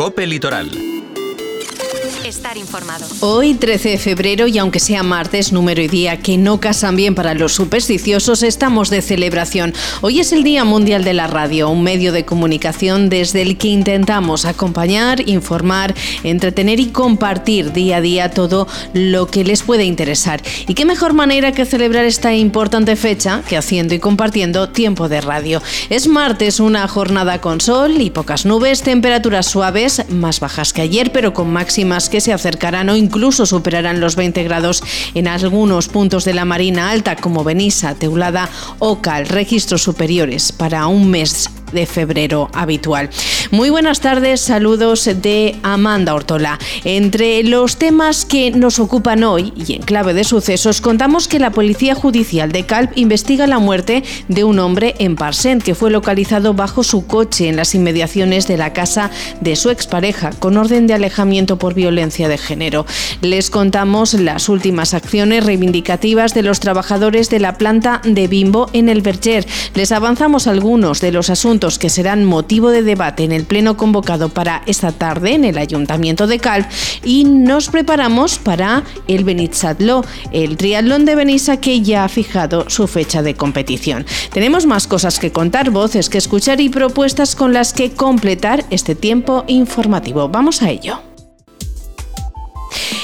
Cope Litoral estar informado. Hoy, 13 de febrero, y aunque sea martes, número y día que no casan bien para los supersticiosos, estamos de celebración. Hoy es el Día Mundial de la Radio, un medio de comunicación desde el que intentamos acompañar, informar, entretener y compartir día a día todo lo que les puede interesar. Y qué mejor manera que celebrar esta importante fecha que haciendo y compartiendo tiempo de radio. Es martes, una jornada con sol y pocas nubes, temperaturas suaves, más bajas que ayer, pero con máximas que se acercarán o incluso superarán los 20 grados en algunos puntos de la Marina Alta como Benissa, Teulada o Cal, registros superiores para un mes de febrero habitual. Muy buenas tardes, saludos de Amanda Ortola. Entre los temas que nos ocupan hoy y en clave de sucesos, contamos que la Policía Judicial de Calp investiga la muerte de un hombre en Parsent que fue localizado bajo su coche en las inmediaciones de la casa de su expareja con orden de alejamiento por violencia de género. Les contamos las últimas acciones reivindicativas de los trabajadores de la planta de Bimbo en el Berger. Les avanzamos algunos de los asuntos que serán motivo de debate en el pleno convocado para esta tarde en el Ayuntamiento de Calp y nos preparamos para el Benitzatlo, el triatlón de Benissa que ya ha fijado su fecha de competición. Tenemos más cosas que contar, voces que escuchar y propuestas con las que completar este tiempo informativo. Vamos a ello.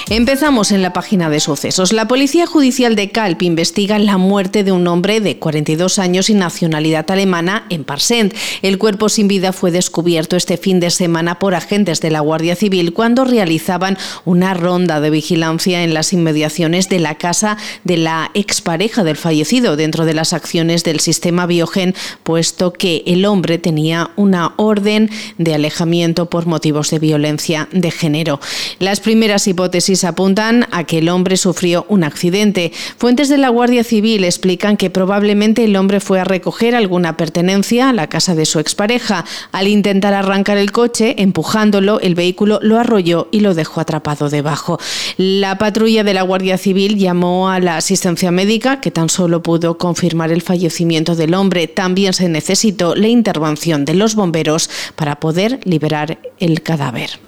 Empezamos en la página de sucesos. La Policía Judicial de Calp investiga la muerte de un hombre de 42 años y nacionalidad alemana en Parsent. El cuerpo sin vida fue descubierto este fin de semana por agentes de la Guardia Civil cuando realizaban una ronda de vigilancia en las inmediaciones de la casa de la expareja del fallecido dentro de las acciones del sistema Biogen, puesto que el hombre tenía una orden de alejamiento por motivos de violencia de género. Las primeras hipótesis apuntan a que el hombre sufrió un accidente. Fuentes de la Guardia Civil explican que probablemente el hombre fue a recoger alguna pertenencia a la casa de su expareja. Al intentar arrancar el coche, empujándolo, el vehículo lo arrolló y lo dejó atrapado debajo. La patrulla de la Guardia Civil llamó a la asistencia médica, que tan solo pudo confirmar el fallecimiento del hombre. También se necesitó la intervención de los bomberos para poder liberar el cadáver.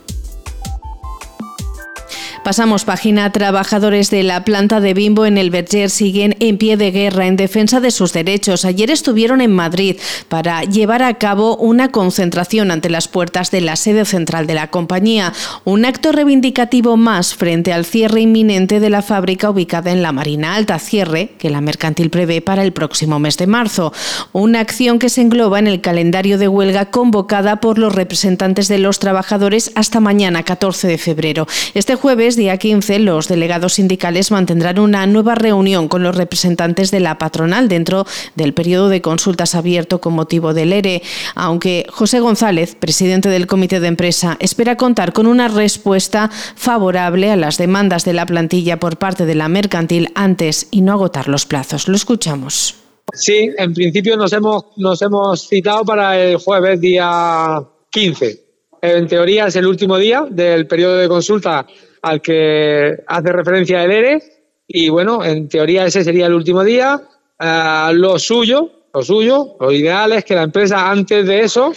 Pasamos página. Trabajadores de la planta de Bimbo en el Berger siguen en pie de guerra en defensa de sus derechos. Ayer estuvieron en Madrid para llevar a cabo una concentración ante las puertas de la sede central de la compañía. Un acto reivindicativo más frente al cierre inminente de la fábrica ubicada en la Marina Alta. Cierre que la mercantil prevé para el próximo mes de marzo. Una acción que se engloba en el calendario de huelga convocada por los representantes de los trabajadores hasta mañana, 14 de febrero. Este jueves día 15, los delegados sindicales mantendrán una nueva reunión con los representantes de la patronal dentro del periodo de consultas abierto con motivo del ERE, aunque José González, presidente del comité de empresa, espera contar con una respuesta favorable a las demandas de la plantilla por parte de la mercantil antes y no agotar los plazos. Lo escuchamos. Sí, en principio nos hemos, nos hemos citado para el jueves día 15. En teoría es el último día del periodo de consulta al que hace referencia el ERE y bueno, en teoría ese sería el último día. Eh, lo suyo, lo suyo, lo ideal es que la empresa antes de eso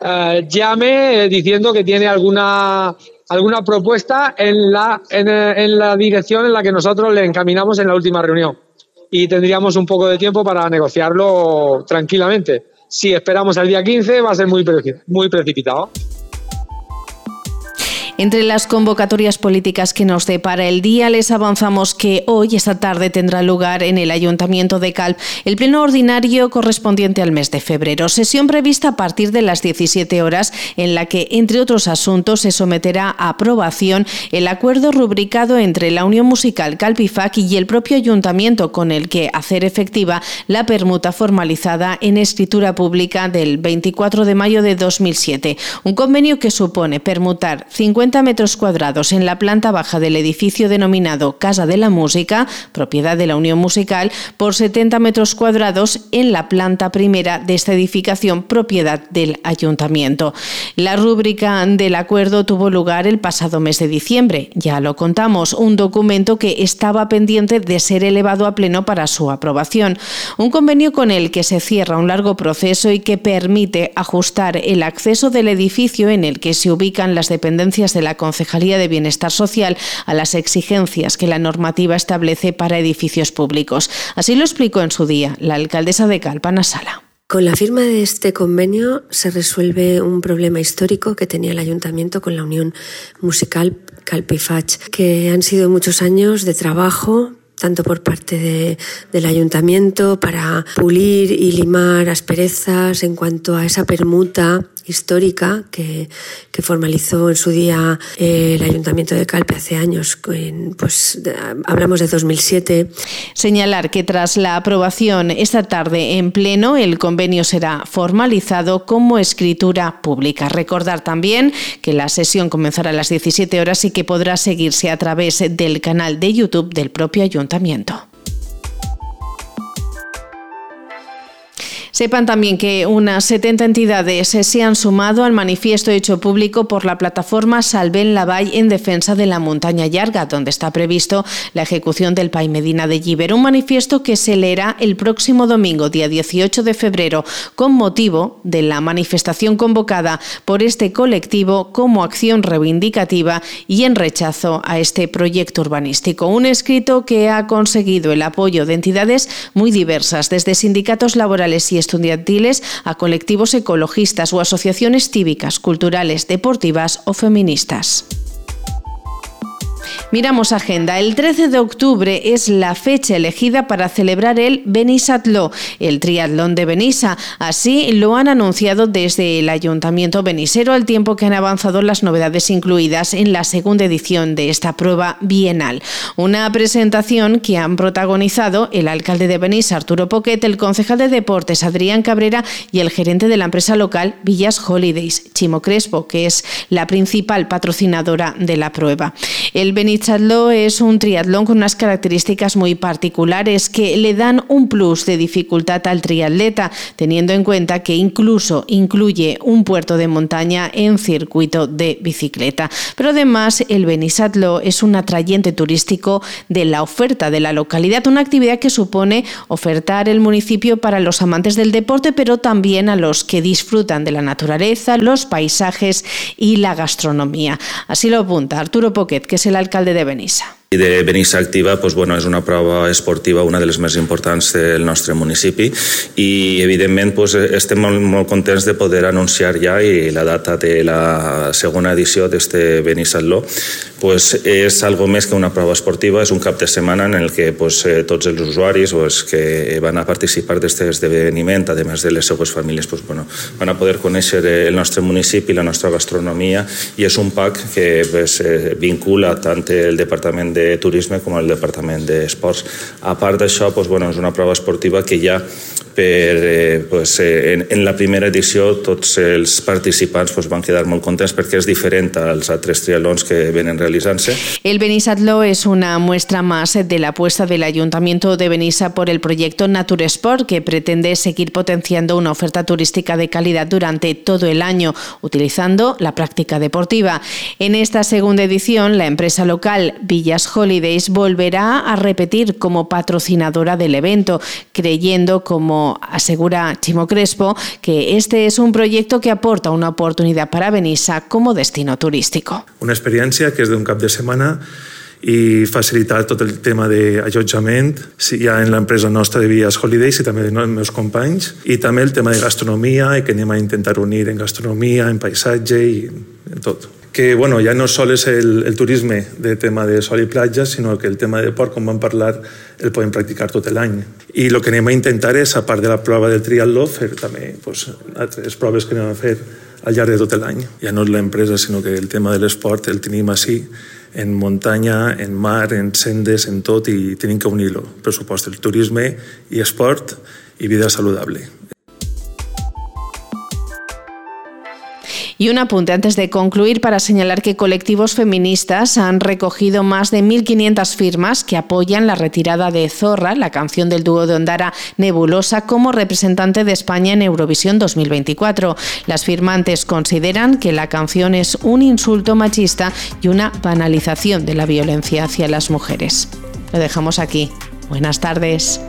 eh, llame diciendo que tiene alguna alguna propuesta en la, en, la dirección en la que nosotros le encaminamos en la última reunión. Y tendríamos un poco de tiempo para negociarlo tranquilamente. Si esperamos al día 15 va a ser muy, muy precipitado. Entre las convocatorias políticas que nos depara el día, les avanzamos que hoy, esta tarde, tendrá lugar en el Ayuntamiento de Calp el pleno ordinario correspondiente al mes de febrero. Sesión prevista a partir de las 17 horas, en la que, entre otros asuntos, se someterá a aprobación el acuerdo rubricado entre la Unión Musical Calpifac y el propio Ayuntamiento, con el que hacer efectiva la permuta formalizada en escritura pública del 24 de mayo de 2007. Un convenio que supone permutar 50 50 metros cuadrados en la planta baja del edificio denominado Casa de la Música, propiedad de la Unión Musical, por 70 metros cuadrados en la planta primera de esta edificación, propiedad del ayuntamiento. La rúbrica del acuerdo tuvo lugar el pasado mes de diciembre. Ya lo contamos, un documento que estaba pendiente de ser elevado a pleno para su aprobación. Un convenio con el que se cierra un largo proceso y que permite ajustar el acceso del edificio en el que se ubican las dependencias de la Concejalía de Bienestar Social a las exigencias que la normativa establece para edificios públicos. Así lo explicó en su día la alcaldesa de Calpana Sala. Con la firma de este convenio se resuelve un problema histórico que tenía el ayuntamiento con la Unión Musical Calpifach, que han sido muchos años de trabajo tanto por parte del ayuntamiento para pulir y limar asperezas en cuanto a esa permuta histórica que, que formalizó en su día eh, el Ayuntamiento de Calpe hace años, pues hablamos de 2007. Señalar que tras la aprobación esta tarde en pleno, el convenio será formalizado como escritura pública. Recordar también que la sesión comenzará a las 17 horas y que podrá seguirse a través del canal de YouTube del propio ayuntamiento. Sepan también que unas 70 entidades se han sumado al manifiesto hecho público por la plataforma Salven la Vall en defensa de la montaña Yarga, donde está previsto la ejecución del Pai Medina de Giver. Un manifiesto que se leerá el próximo domingo, día 18 de febrero, con motivo de la manifestación convocada por este colectivo como acción reivindicativa y en rechazo a este proyecto urbanístico. Un escrito que ha conseguido el apoyo de entidades muy diversas, desde sindicatos laborales y estudiantiles a colectivos ecologistas o asociaciones cívicas, culturales, deportivas o feministas. Miramos agenda. El 13 de octubre es la fecha elegida para celebrar el Benisatló, el triatlón de Benissa. Así lo han anunciado desde el Ayuntamiento Benisero al tiempo que han avanzado las novedades incluidas en la segunda edición de esta prueba bienal. Una presentación que han protagonizado el alcalde de Benissa, Arturo Poquet, el concejal de deportes, Adrián Cabrera, y el gerente de la empresa local Villas Holidays, Chimo Crespo, que es la principal patrocinadora de la prueba. El Benichatló es un triatlón con unas características muy particulares que le dan un plus de dificultad al triatleta, teniendo en cuenta que incluso incluye un puerto de montaña en circuito de bicicleta. Pero además el Benisatló es un atrayente turístico de la oferta de la localidad, una actividad que supone ofertar el municipio para los amantes del deporte, pero también a los que disfrutan de la naturaleza, los paisajes y la gastronomía. Así lo apunta Arturo Poquet, que es el alcalde de Benissa. I de Benissa Activa doncs, bueno, és una prova esportiva, una de les més importants del nostre municipi. I evidentment doncs, estem molt, molt contents de poder anunciar ja i la data de la segona edició d'este Benissatló pues, és algo més que una prova esportiva, és un cap de setmana en el que pues, eh, tots els usuaris pues, que van a participar d'aquest esdeveniment, a més de les seues famílies, pues, bueno, van a poder conèixer el nostre municipi, la nostra gastronomia i és un pack que pues, eh, vincula tant el Departament de Turisme com el Departament d'Esports. A part d'això, doncs, bueno, és una prova esportiva que ja per, eh, pues, eh, en, en la primera edició tots els participants pues, van quedar molt contents perquè és diferent als altres triatlons que venen realizándose. El Benisatló es una muestra más de la apuesta del Ayuntamiento de Benissa por el proyecto Naturesport, que pretende seguir potenciando una oferta turística de calidad durante todo el año, utilizando la práctica deportiva. En esta segunda edición, la empresa local Villas Holidays volverá a repetir como patrocinadora del evento, creyendo como asegura Chimo Crespo, que este es un proyecto que aporta una oportunidad para Benissa como destino turístico. Una experiència que és d'un cap de setmana i facilitar tot el tema d'allotjament ja en l'empresa nostra de Vies Holidays i també dels meus companys i també el tema de gastronomia i que anem a intentar unir en gastronomia, en paisatge i en tot que bueno, ja no sol és el, el turisme de tema de sol i platja, sinó que el tema de port, com vam parlar, el podem practicar tot l'any. I el que anem a intentar és, a part de la prova del triatló, fer també pues, altres proves que anem a fer al llarg de tot l'any. Ja no és l'empresa, sinó que el tema de l'esport el tenim així, en muntanya, en mar, en sendes, en tot, i tenim que unir-lo. Pressupost, el turisme i esport i vida saludable. Y un apunte antes de concluir para señalar que colectivos feministas han recogido más de 1.500 firmas que apoyan la retirada de Zorra, la canción del dúo de Ondara Nebulosa, como representante de España en Eurovisión 2024. Las firmantes consideran que la canción es un insulto machista y una banalización de la violencia hacia las mujeres. Lo dejamos aquí. Buenas tardes.